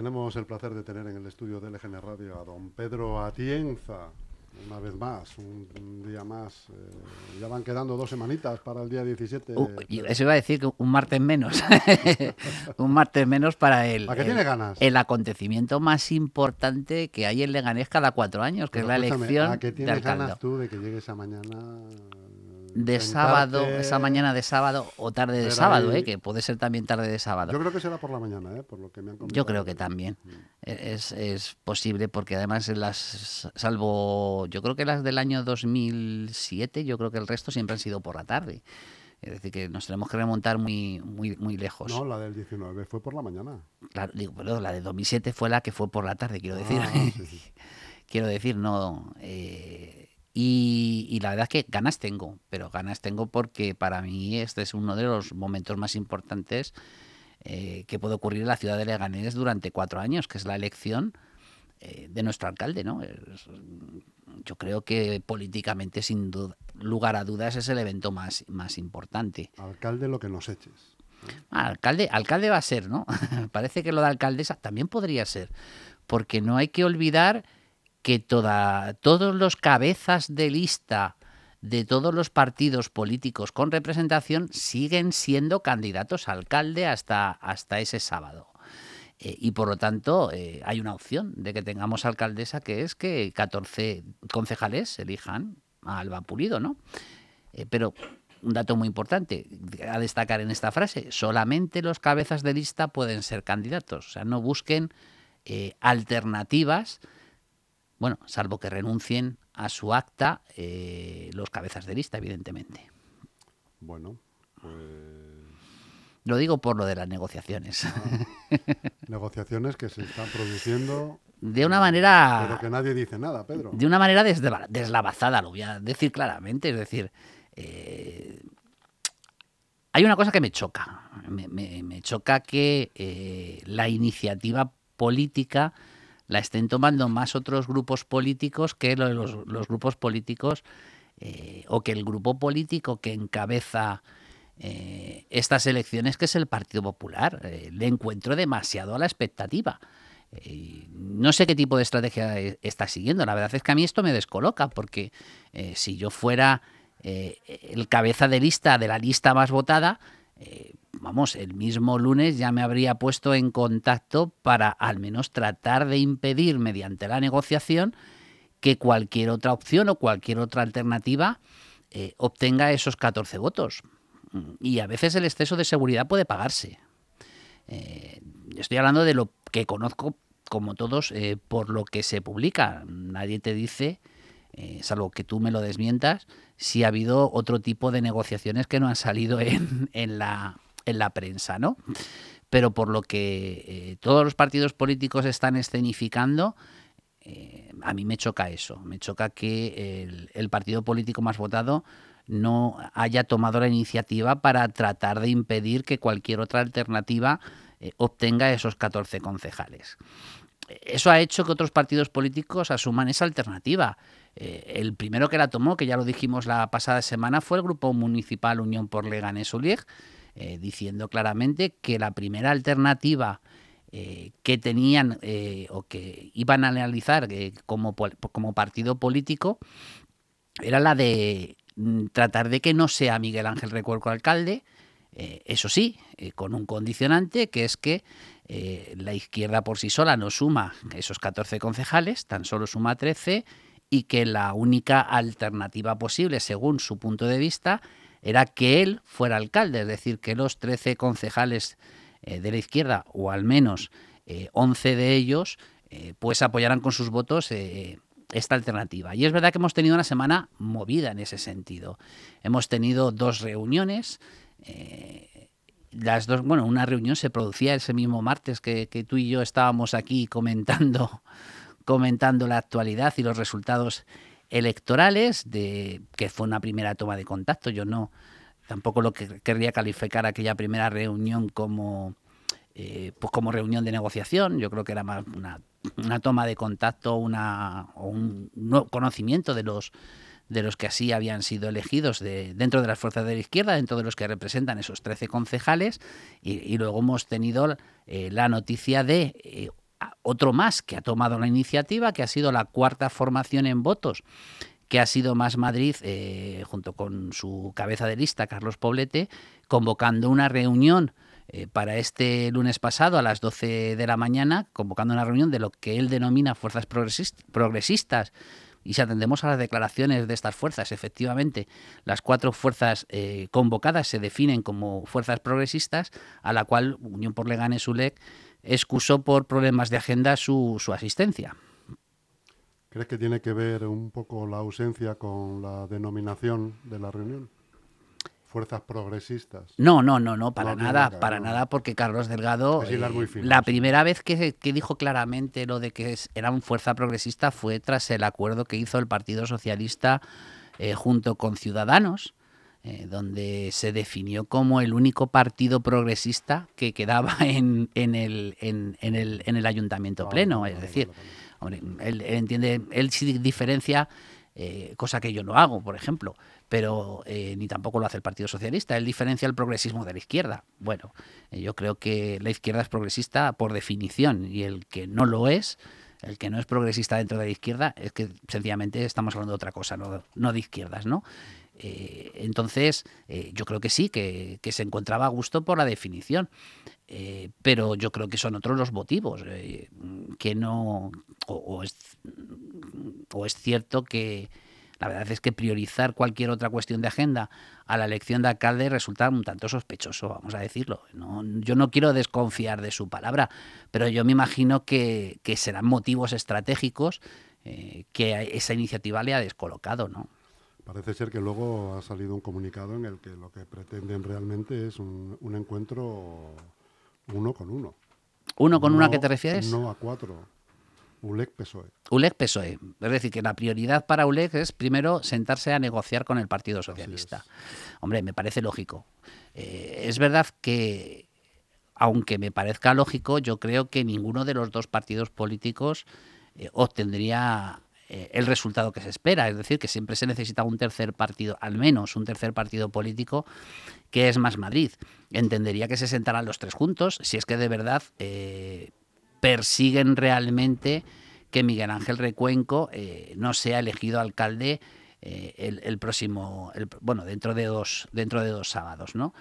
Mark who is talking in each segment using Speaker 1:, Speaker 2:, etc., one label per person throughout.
Speaker 1: Tenemos el placer de tener en el estudio de LGN Radio a don Pedro Atienza, una vez más, un, día más. Eh, ya van quedando dos semanitas para el día 17.
Speaker 2: Uh, eso iba a decir que un martes menos. un martes menos para el,
Speaker 1: tiene ganas?
Speaker 2: el acontecimiento más importante que hay en Leganés cada cuatro años, que es la elección
Speaker 1: ¿A qué tienes ganas tú de que llegue esa mañana
Speaker 2: de sábado, esa mañana de sábado o tarde de sábado, ¿eh? que puede ser también tarde de sábado.
Speaker 1: Yo creo que será por la mañana, ¿eh? por lo que me han comentado.
Speaker 2: Yo creo que también. Mm. E-, es, es, posible porque además las, salvo, yo creo que las del año 2007, yo creo que el resto siempre han sido por la tarde. Es decir, que nos tenemos que remontar muy, muy, muy lejos.
Speaker 1: No, la del 19 fue por la mañana.
Speaker 2: Claro, digo, pero la de 2007 fue la que fue por la tarde, quiero decir. Ah, quiero decir, no. Eh, y, la verdad es que ganas tengo, pero ganas tengo porque para mí este es uno de los momentos más importantes eh, que puede ocurrir en la ciudad de Leganés durante cuatro años, que es la elección eh, de nuestro alcalde. ¿no? yo creo que políticamente, sin lugar a dudas, es el evento más, más importante.
Speaker 1: Alcalde lo que nos eches.
Speaker 2: alcalde, alcalde va a ser, ¿no? Parece que lo de alcaldesa también podría ser, porque no hay que olvidar que toda, todos los cabezas de lista de todos los partidos políticos con representación siguen siendo candidatos a alcalde hasta, hasta ese sábado. Eh, y por lo tanto, eh, hay una opción de que tengamos alcaldesa que es que 14 concejales elijan a Alba Pulido, ¿no? Eh, pero un dato muy importante a destacar en esta frase: solamente los cabezas de lista pueden ser candidatos. O sea, no busquen alternativas bueno, salvo que renuncien a su acta eh, los cabezas de lista, evidentemente.
Speaker 1: Bueno, pues...
Speaker 2: Lo digo por lo de las negociaciones. Ah,
Speaker 1: negociaciones que se están produciendo.
Speaker 2: De una manera.
Speaker 1: Pero que nadie dice nada, Pedro.
Speaker 2: De una manera deslavazada, lo voy a decir claramente. Es decir, eh, hay una cosa que me choca. Me, choca que eh, la iniciativa política la estén tomando más otros grupos políticos que los, grupos políticos eh, o que el grupo político que encabeza eh, estas elecciones, que es el Partido Popular. Eh, le encuentro demasiado a la expectativa. no sé qué tipo de estrategia está siguiendo. La verdad es que a mí esto me descoloca, porque si yo fuera el cabeza de lista de la lista más votada, vamos, el mismo lunes ya me habría puesto en contacto para al menos tratar de impedir mediante la negociación que cualquier otra opción o cualquier otra alternativa eh, obtenga esos 14 votos. Y a veces el exceso de seguridad puede pagarse. Eh, estoy hablando de lo que conozco, como todos, eh, por lo que se publica. Nadie te dice, salvo que tú me lo desmientas, si ha habido otro tipo de negociaciones que no han salido en, en la en la prensa, ¿no? Pero por lo que eh, todos los partidos políticos están escenificando, eh, a mí me choca eso, me choca que el, partido político más votado no haya tomado la iniciativa para tratar de impedir que cualquier otra alternativa eh, obtenga esos 14 concejales. Eso ha hecho que otros partidos políticos asuman esa alternativa. el primero que la tomó, que ya lo dijimos la pasada semana, fue el Grupo Municipal Unión por Leganés Ulieg, eh, diciendo claramente que la primera alternativa eh, que tenían eh, o que iban a analizar como, como partido político era la de mm, tratar de que no sea Miguel Ángel Recuerco alcalde, eso sí, con un condicionante que es que la izquierda por sí sola no suma esos 14 concejales, tan solo suma 13 y que la única alternativa posible, según su punto de vista, era que él fuera alcalde, es decir, que los 13 concejales eh, de la izquierda, o al menos 11 eh, de ellos, eh, pues apoyaran con sus votos esta alternativa. Y es verdad que hemos tenido una semana movida en ese sentido. Hemos tenido dos reuniones. las dos, bueno, una reunión se producía ese mismo martes que, que tú y yo estábamos aquí comentando, comentando la actualidad y los resultados electorales, de que fue una primera toma de contacto. Yo no, tampoco lo que querría calificar aquella primera reunión como, eh, pues como reunión de negociación. Yo creo que era más una, una toma de contacto, una, o un, conocimiento de los de los que así habían sido elegidos de, dentro de las fuerzas de la izquierda, dentro de los que representan esos 13 concejales, y, luego hemos tenido eh, la noticia de eh, otro más que ha tomado la iniciativa, que ha sido la cuarta formación en votos, que ha sido Más Madrid, eh, junto con su cabeza de lista, Carlos Poblete, convocando una reunión eh, para este lunes pasado a las 12 de la mañana, convocando una reunión de lo que él denomina fuerzas progresistas. Y si atendemos a las declaraciones de estas fuerzas, efectivamente, las cuatro fuerzas eh, convocadas se definen como fuerzas progresistas, a la cual Unión por Leganes ULEC excusó por problemas de agenda su, su asistencia.
Speaker 1: ¿Crees que tiene que ver un poco la ausencia con la denominación de la reunión? fuerzas progresistas.
Speaker 2: No, no, no, no, para nada, para nada, porque Carlos Delgado, eh, la primera vez que, dijo claramente lo de que era un fuerza progresista fue tras el acuerdo que hizo el Partido Socialista eh, junto con Ciudadanos. Eh, donde se definió como el único partido progresista que quedaba en, en, el, en, el, en el ayuntamiento ah, pleno. es decir, él, entiende, él sí diferencia, cosa que yo no hago, por ejemplo, pero eh, ni tampoco lo hace el Partido Socialista. Él diferencia el progresismo de la izquierda. Bueno, eh, yo creo que la izquierda es progresista por definición y el que no lo es, el que no es progresista dentro de la izquierda, es que sencillamente estamos hablando de otra cosa, no, de izquierdas, ¿no? Eh, entonces, yo creo que sí, que, se encontraba a gusto por la definición. pero yo creo que son otros los motivos, que no, o, es, o es cierto que, la verdad es que priorizar cualquier otra cuestión de agenda a la elección de alcalde resulta un tanto sospechoso, vamos a decirlo. yo no quiero desconfiar de su palabra, pero yo me imagino que, serán motivos estratégicos eh, que esa iniciativa le ha descolocado, ¿no?
Speaker 1: Parece ser que luego ha salido un comunicado en el que lo que pretenden realmente es un, encuentro uno con uno.
Speaker 2: ¿Uno con uno a qué te refieres?
Speaker 1: No a cuatro. ULEC-PSOE.
Speaker 2: ULEC-PSOE. Es decir, que la prioridad para ULEC es primero sentarse a negociar con el Partido Socialista. Hombre, me parece lógico. Eh, es verdad que, aunque me parezca lógico, yo creo que ninguno de los dos partidos políticos eh, obtendría eh, el resultado que se espera. Es decir, que siempre se necesita un tercer partido, al menos un tercer partido político, que es más Madrid. Entendería que se sentarán los tres juntos, si es que de verdad persiguen realmente que Miguel Ángel Recuenco eh, no sea elegido alcalde eh, el, próximo, bueno, dentro de dos, dentro de dos sábados, ¿no?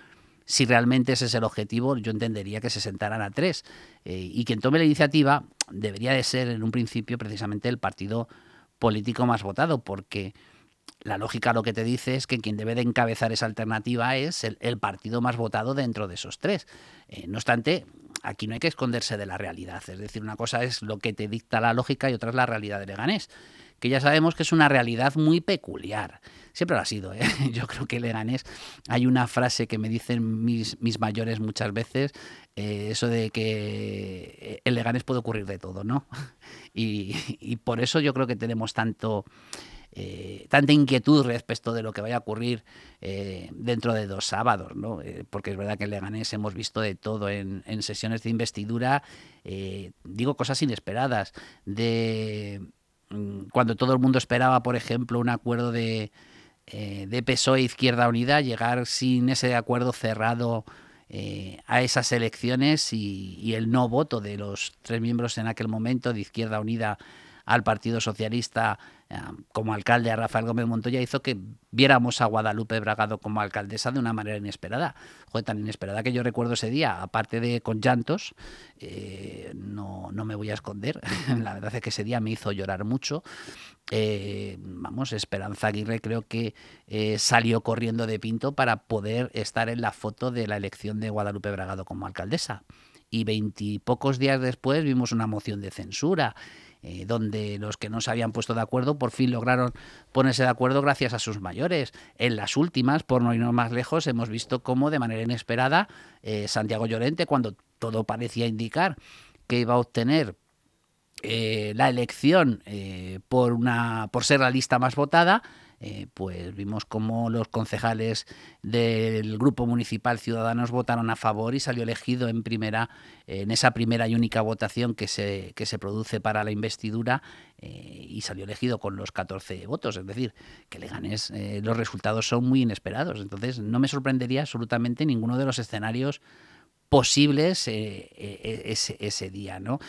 Speaker 2: Si realmente ese es el objetivo, yo entendería que se sentaran a tres. Eh, y quien tome la iniciativa debería de ser en un principio precisamente el partido político más votado, porque la lógica lo que te dice es que quien debe de encabezar esa alternativa es el, partido más votado dentro de esos tres. no obstante, aquí no hay que esconderse de la realidad. Es decir, una cosa es lo que te dicta la lógica y otra es la realidad de Leganés, que ya sabemos que es una realidad muy peculiar. Siempre lo ha sido. ¿eh? Yo creo que Leganés, hay una frase que me dicen mis, mayores muchas veces, eh, eso de que el Leganés puede ocurrir de todo, ¿no? Y por eso yo creo que tenemos tanto eh, tanta inquietud respecto de lo que vaya a ocurrir eh, dentro de dos sábados, ¿no? Eh, porque es verdad que en Leganés hemos visto de todo en, sesiones de investidura, digo cosas inesperadas, de mm, cuando todo el mundo esperaba, por ejemplo, un acuerdo de, de PSOE Izquierda Unida, llegar sin ese acuerdo cerrado a esas elecciones y, y, el no voto de los tres miembros en aquel momento de Izquierda Unida al Partido Socialista eh, como alcalde a Rafael Gómez Montoya hizo que viéramos a Guadalupe Bragado como alcaldesa de una manera inesperada. Joder, tan inesperada que yo recuerdo ese día, aparte de con llantos, eh, no, no, me voy a esconder. La verdad es que ese día me hizo llorar mucho. Eh, vamos, Esperanza Aguirre creo que salió corriendo de Pinto para poder estar en la foto de la elección de Guadalupe Bragado como alcaldesa. Y veintipocos días después vimos una moción de censura eh, donde los que no se habían puesto de acuerdo por fin lograron ponerse de acuerdo gracias a sus mayores. En las últimas, por no irnos más lejos, hemos visto cómo de manera inesperada eh, Santiago Llorente, cuando todo parecía indicar que iba a obtener eh, la elección por, una, por ser la lista más votada, eh, pues vimos cómo los concejales del grupo municipal Ciudadanos votaron a favor y salió elegido en primera, en esa primera y única votación que se, que se produce para la investidura eh, y salió elegido con los 14 votos. Es decir, que le ganes, eh, los resultados son muy inesperados. Entonces, no me sorprendería absolutamente ninguno de los escenarios posibles ese, ese, día, ¿no?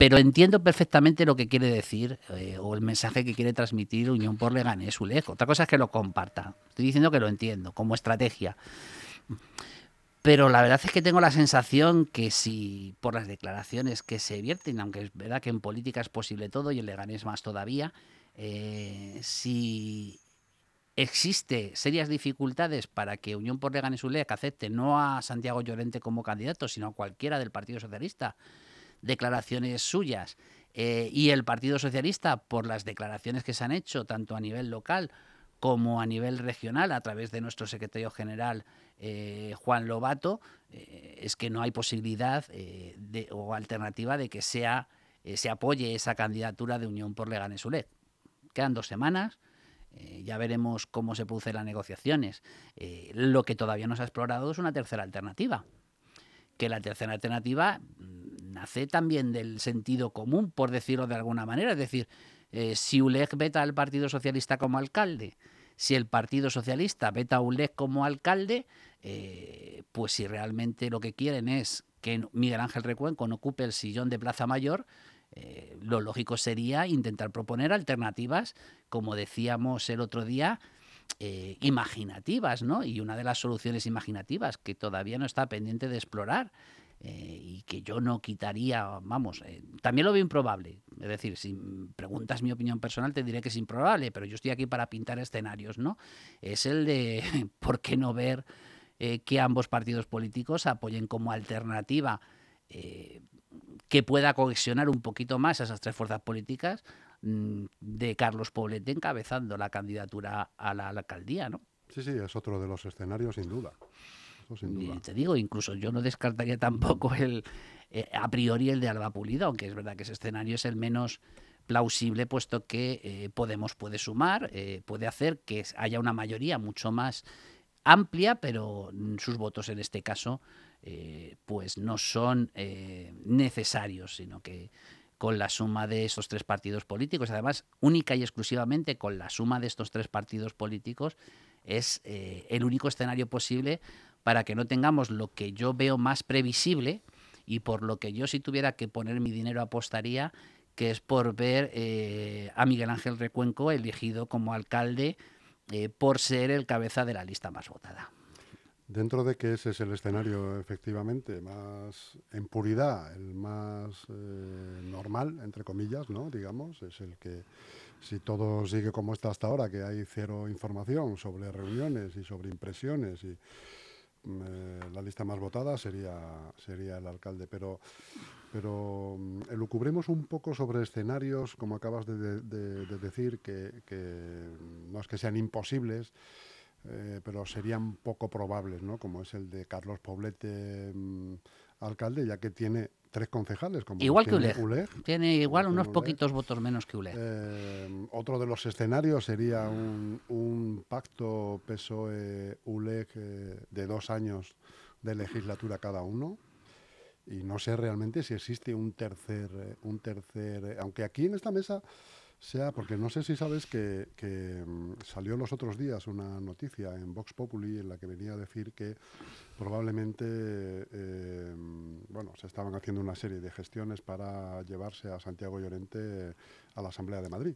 Speaker 2: Pero entiendo perfectamente lo que quiere decir eh, o el mensaje que quiere transmitir Unión por Leganés Uleg. Otra cosa es que lo comparta. Estoy diciendo que lo entiendo como estrategia. Pero la verdad es que tengo la sensación que si por las declaraciones que se vierten, aunque es verdad que en política es posible todo y en Leganés más todavía, eh, si existe serias dificultades para que Unión por Leganés Uleg acepte no a Santiago Llorente como candidato, sino a cualquiera del Partido Socialista, declaraciones suyas eh, y el Partido Socialista, por las declaraciones que se han hecho, tanto a nivel local como a nivel regional, a través de nuestro secretario general eh, Juan Lobato, eh, es que no hay posibilidad o alternativa de que sea, se apoye esa candidatura de Unión por Leganés ULED. Quedan dos semanas, ya veremos cómo se producen las negociaciones. lo que todavía no se ha explorado es una tercera alternativa, que la tercera alternativa nace también del sentido común, por decirlo de alguna manera. Es decir, eh, si ULEG veta al Partido Socialista como alcalde, si el Partido Socialista veta a ULEG como alcalde, eh, pues si realmente lo que quieren es que Miguel Ángel Recuenco no ocupe el sillón de Plaza Mayor, eh, lo lógico sería intentar proponer alternativas, como decíamos el otro día, imaginativas, ¿no? Y una de las soluciones imaginativas que todavía no está pendiente de explorar eh, y que yo no quitaría, vamos, eh, también lo veo improbable. Es decir, si preguntas mi opinión personal, te diré que es improbable, pero yo estoy aquí para pintar escenarios, ¿no? Es el de por qué no ver eh, que ambos partidos políticos apoyen como alternativa que pueda cohesionar un poquito más a esas tres fuerzas políticas mm, de Carlos Poblete encabezando la candidatura a la alcaldía, ¿no?
Speaker 1: Sí, sí, es otro de los escenarios, sin duda.
Speaker 2: Te digo, incluso yo no descartaría tampoco el eh, a priori el de Alba Pulido, aunque es verdad que ese escenario es el menos plausible, puesto que eh, Podemos puede sumar, eh, puede hacer que haya una mayoría mucho más amplia, pero sus votos en este caso pues no son necesarios, sino que con la suma de esos tres partidos políticos, además única y exclusivamente con la suma de estos tres partidos políticos, es el único escenario posible para que no tengamos lo que yo veo más previsible y por lo que yo si tuviera que poner mi dinero apostaría, que es por ver eh, a Miguel Ángel Recuenco elegido como alcalde eh, por ser el cabeza de la lista más votada.
Speaker 1: Dentro de que ese es el escenario efectivamente más en puridad, el más eh, normal, entre comillas, ¿no? digamos, es el que si todo sigue como está hasta ahora, que hay cero información sobre reuniones y sobre impresiones y la lista más votada sería, sería el alcalde, pero, pero mm, elucubremos un poco sobre escenarios, como acabas de, decir, que, no es que sean imposibles, eh, pero serían poco probables, ¿no? como es el de Carlos Poblete, mm, alcalde, ya que tiene tres concejales. Como
Speaker 2: igual que ULEG. Tiene igual unos poquitos votos menos que ULEG.
Speaker 1: Eh, otro de los escenarios sería un, pacto PSOE-ULEG eh, de dos años de legislatura cada uno. Y no sé realmente si existe un tercer, eh, un tercer, aunque aquí en esta mesa sea, porque no sé si sabes que, mm, salió los otros días una noticia en Vox Populi en la que venía a decir que probablemente, eh, bueno, se estaban haciendo una serie de gestiones para llevarse a Santiago Llorente a la Asamblea de Madrid.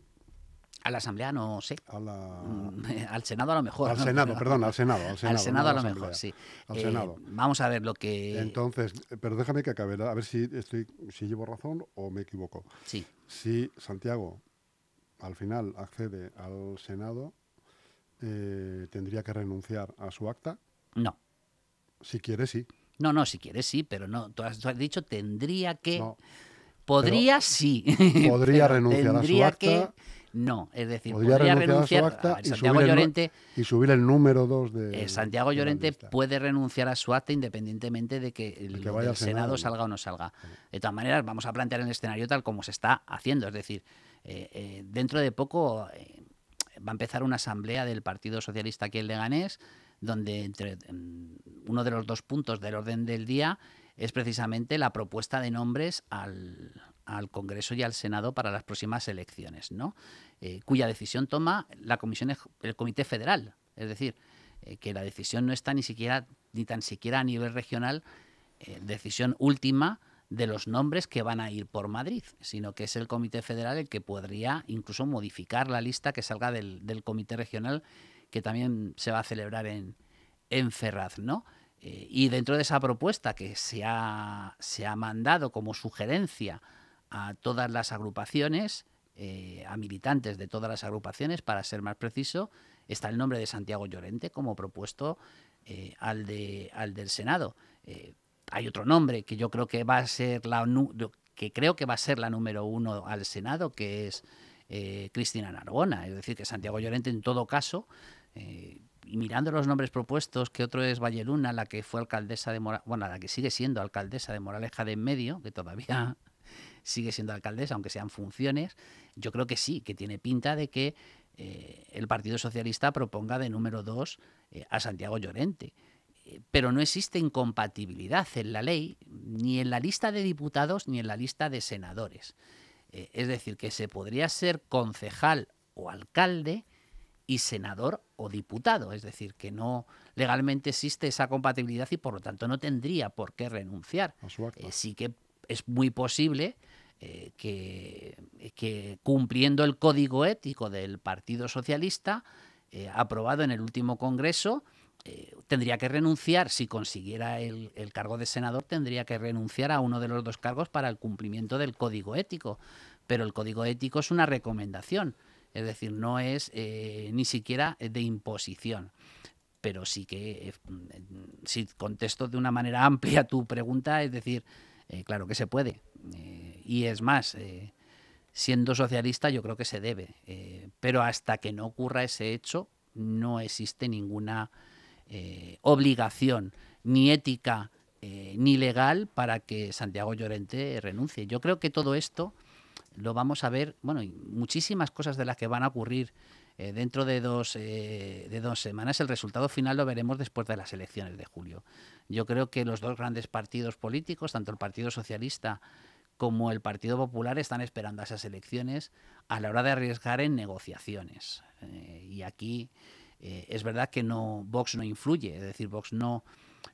Speaker 2: A la Asamblea no sé.
Speaker 1: Mm,
Speaker 2: al Senado a lo mejor.
Speaker 1: Al Senado, perdón, al Senado. Al
Speaker 2: Senado, a lo mejor, sí.
Speaker 1: Al Senado.
Speaker 2: Eh, vamos a ver lo que...
Speaker 1: Entonces, pero déjame que acabe, a ver si, estoy, si llevo razón o me equivoco.
Speaker 2: Sí.
Speaker 1: Si Santiago al final accede al Senado, eh, tendría que renunciar a su acta.
Speaker 2: No.
Speaker 1: Si quiere, sí.
Speaker 2: No, no, si quiere, sí, pero no. Tú has, dicho tendría que. podría, sí.
Speaker 1: Podría renunciar a su acta. Que,
Speaker 2: no, es decir, podría, renunciar, a su acta
Speaker 1: y, Santiago subir Llorente, el, y subir el número 2 de.
Speaker 2: Eh, Santiago Llorente puede renunciar a su acta independientemente de que el, Senado, salga o no salga. De todas maneras, vamos a plantear el escenario tal como se está haciendo. Es decir, eh, eh, dentro de poco eh, va a empezar una asamblea del Partido Socialista aquí en Leganés, donde entre mm, uno de los dos puntos del orden del día es precisamente la propuesta de nombres al, Congreso y al Senado para las próximas elecciones, ¿no? cuya decisión toma la comisión, el Comité Federal. Es decir, que la decisión no está ni siquiera, ni tan siquiera a nivel regional, decisión última de los nombres que van a ir por Madrid, sino que es el Comité Federal el que podría incluso modificar la lista que salga del, Comité Regional, que también se va a celebrar en, en Ferraz, ¿no? Eh, y dentro de esa propuesta que se ha, se ha mandado como sugerencia a todas las agrupaciones, eh, a militantes de todas las agrupaciones, para ser más preciso, está el nombre de Santiago Llorente como propuesto eh, al, de, al del Senado. Hay otro nombre que yo creo que va a ser la que creo que va a ser la número uno al Senado, que es Cristina Narbona. Es decir, que Santiago Llorente, en todo caso, y mirando los nombres propuestos, que otro es Valleluna, la que fue alcaldesa de Moraleja, bueno, la que sigue siendo alcaldesa de Moraleja de en medio, que todavía sigue siendo alcaldesa, aunque sean funciones, yo creo que sí, que tiene pinta de que eh, el Partido Socialista proponga de número dos eh, a Santiago Llorente. Eh, pero no existe incompatibilidad en la ley, ni en la lista de diputados ni en la lista de senadores. es decir, que se podría ser concejal o alcalde y senador o diputado. Es decir, que no legalmente existe esa compatibilidad y por lo tanto no tendría por qué renunciar. sí que es muy posible eh, que, cumpliendo el código ético del Partido Socialista, eh, aprobado en el último Congreso, eh, tendría que renunciar, si consiguiera el, cargo de senador, tendría que renunciar a uno de los dos cargos para el cumplimiento del código ético. Pero el código ético es una recomendación, es decir, no es ni siquiera de imposición pero sí que, si contesto de una manera amplia tu pregunta, es decir, claro que se puede. Y es más, eh, siendo socialista yo creo que se debe. Eh, pero hasta que no ocurra ese hecho, no existe ninguna eh, obligación, ni ética, ni legal, para que Santiago Llorente renuncie. Yo creo que todo esto lo vamos a ver, bueno, y muchísimas cosas de las que van a ocurrir dentro de dos, de dos semanas. El resultado final lo veremos después de las elecciones de julio. Yo creo que los dos grandes partidos políticos, tanto el Partido Socialista como el Partido Popular están esperando a esas elecciones a la hora de arriesgar en negociaciones. Eh, y aquí eh, es verdad que no Vox no influye, es decir, Vox no,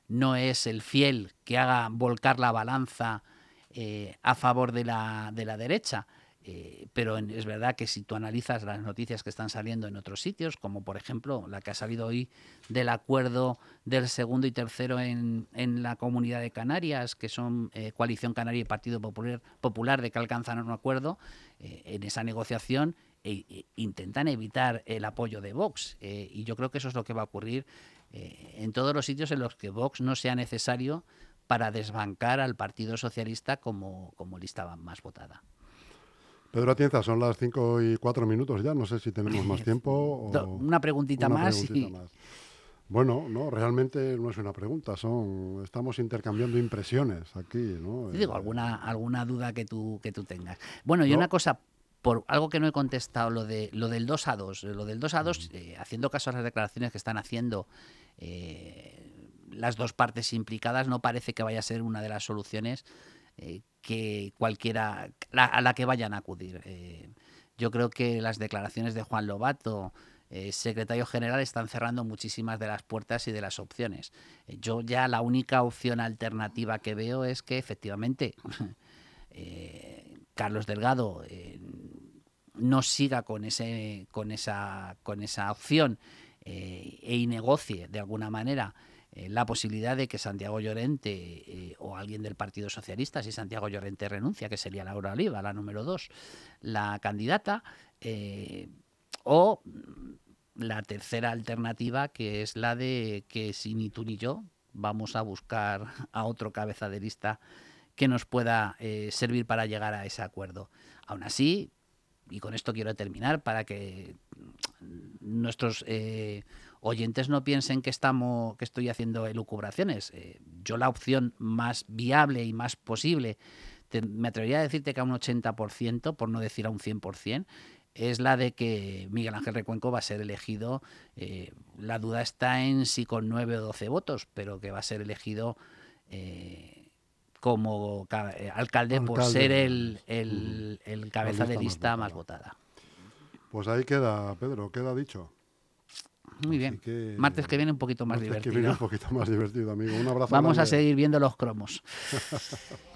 Speaker 2: no es el fiel que haga volcar la balanza eh, a favor de la, de la derecha. Eh, pero es verdad que si tú analizas las noticias que están saliendo en otros sitios, como por ejemplo la que ha salido hoy del acuerdo del segundo y tercero en, la comunidad de Canarias, que son Coalición Canaria y Partido Popular, Popular de que alcanzan un acuerdo, en esa negociación intentan evitar el apoyo de Vox. y yo creo que eso es lo que va a ocurrir en todos los sitios en los que Vox no sea necesario para desbancar al Partido Socialista como, como lista más votada.
Speaker 1: Pedro Atienza, son las 5 y 4 minutos ya, no sé si tenemos más tiempo. O
Speaker 2: una preguntita, más,
Speaker 1: Bueno, no, realmente no es una pregunta, son estamos intercambiando impresiones aquí, ¿no?
Speaker 2: digo, alguna, alguna duda que tú, que tú tengas. Bueno, y una cosa, por algo que no he contestado, lo, de, lo del 2 a 2. Lo del 2 a 2, eh, haciendo caso a las declaraciones que están haciendo eh, las dos partes implicadas, no parece que vaya a ser una de las soluciones eh, que cualquiera a la que vayan a acudir. Yo creo que las declaraciones de Juan Lobato, secretario general, están cerrando muchísimas de las puertas y de las opciones. yo ya la única opción alternativa que veo es que efectivamente Carlos Delgado no siga con ese con esa con esa opción e negocie de alguna manera eh, la posibilidad de que Santiago Llorente eh, o alguien del Partido Socialista, si Santiago Llorente renuncia, que sería Laura Oliva, la número dos, la candidata, eh, o la tercera alternativa, que es la de que si ni tú ni yo vamos a buscar a otro cabeza de lista que nos pueda servir para llegar a ese acuerdo. Aún así, y con esto quiero terminar para que nuestros oyentes no piensen que estamos que estoy haciendo elucubraciones. Eh, yo la opción más viable y más posible, me atrevería a decirte que a un 80%, por no decir a un 100%, es la de que Miguel Ángel Recuenco va a ser elegido. Eh, la duda está en si con 9 o 12 votos, pero que va a ser elegido eh, como alcalde, por ser el, el cabeza de lista más votada.
Speaker 1: Pues ahí queda, Pedro, queda dicho.
Speaker 2: Muy bien. Martes que viene un poquito más divertido.
Speaker 1: un poquito más divertido, amigo. Un abrazo.
Speaker 2: Vamos a seguir viendo los cromos.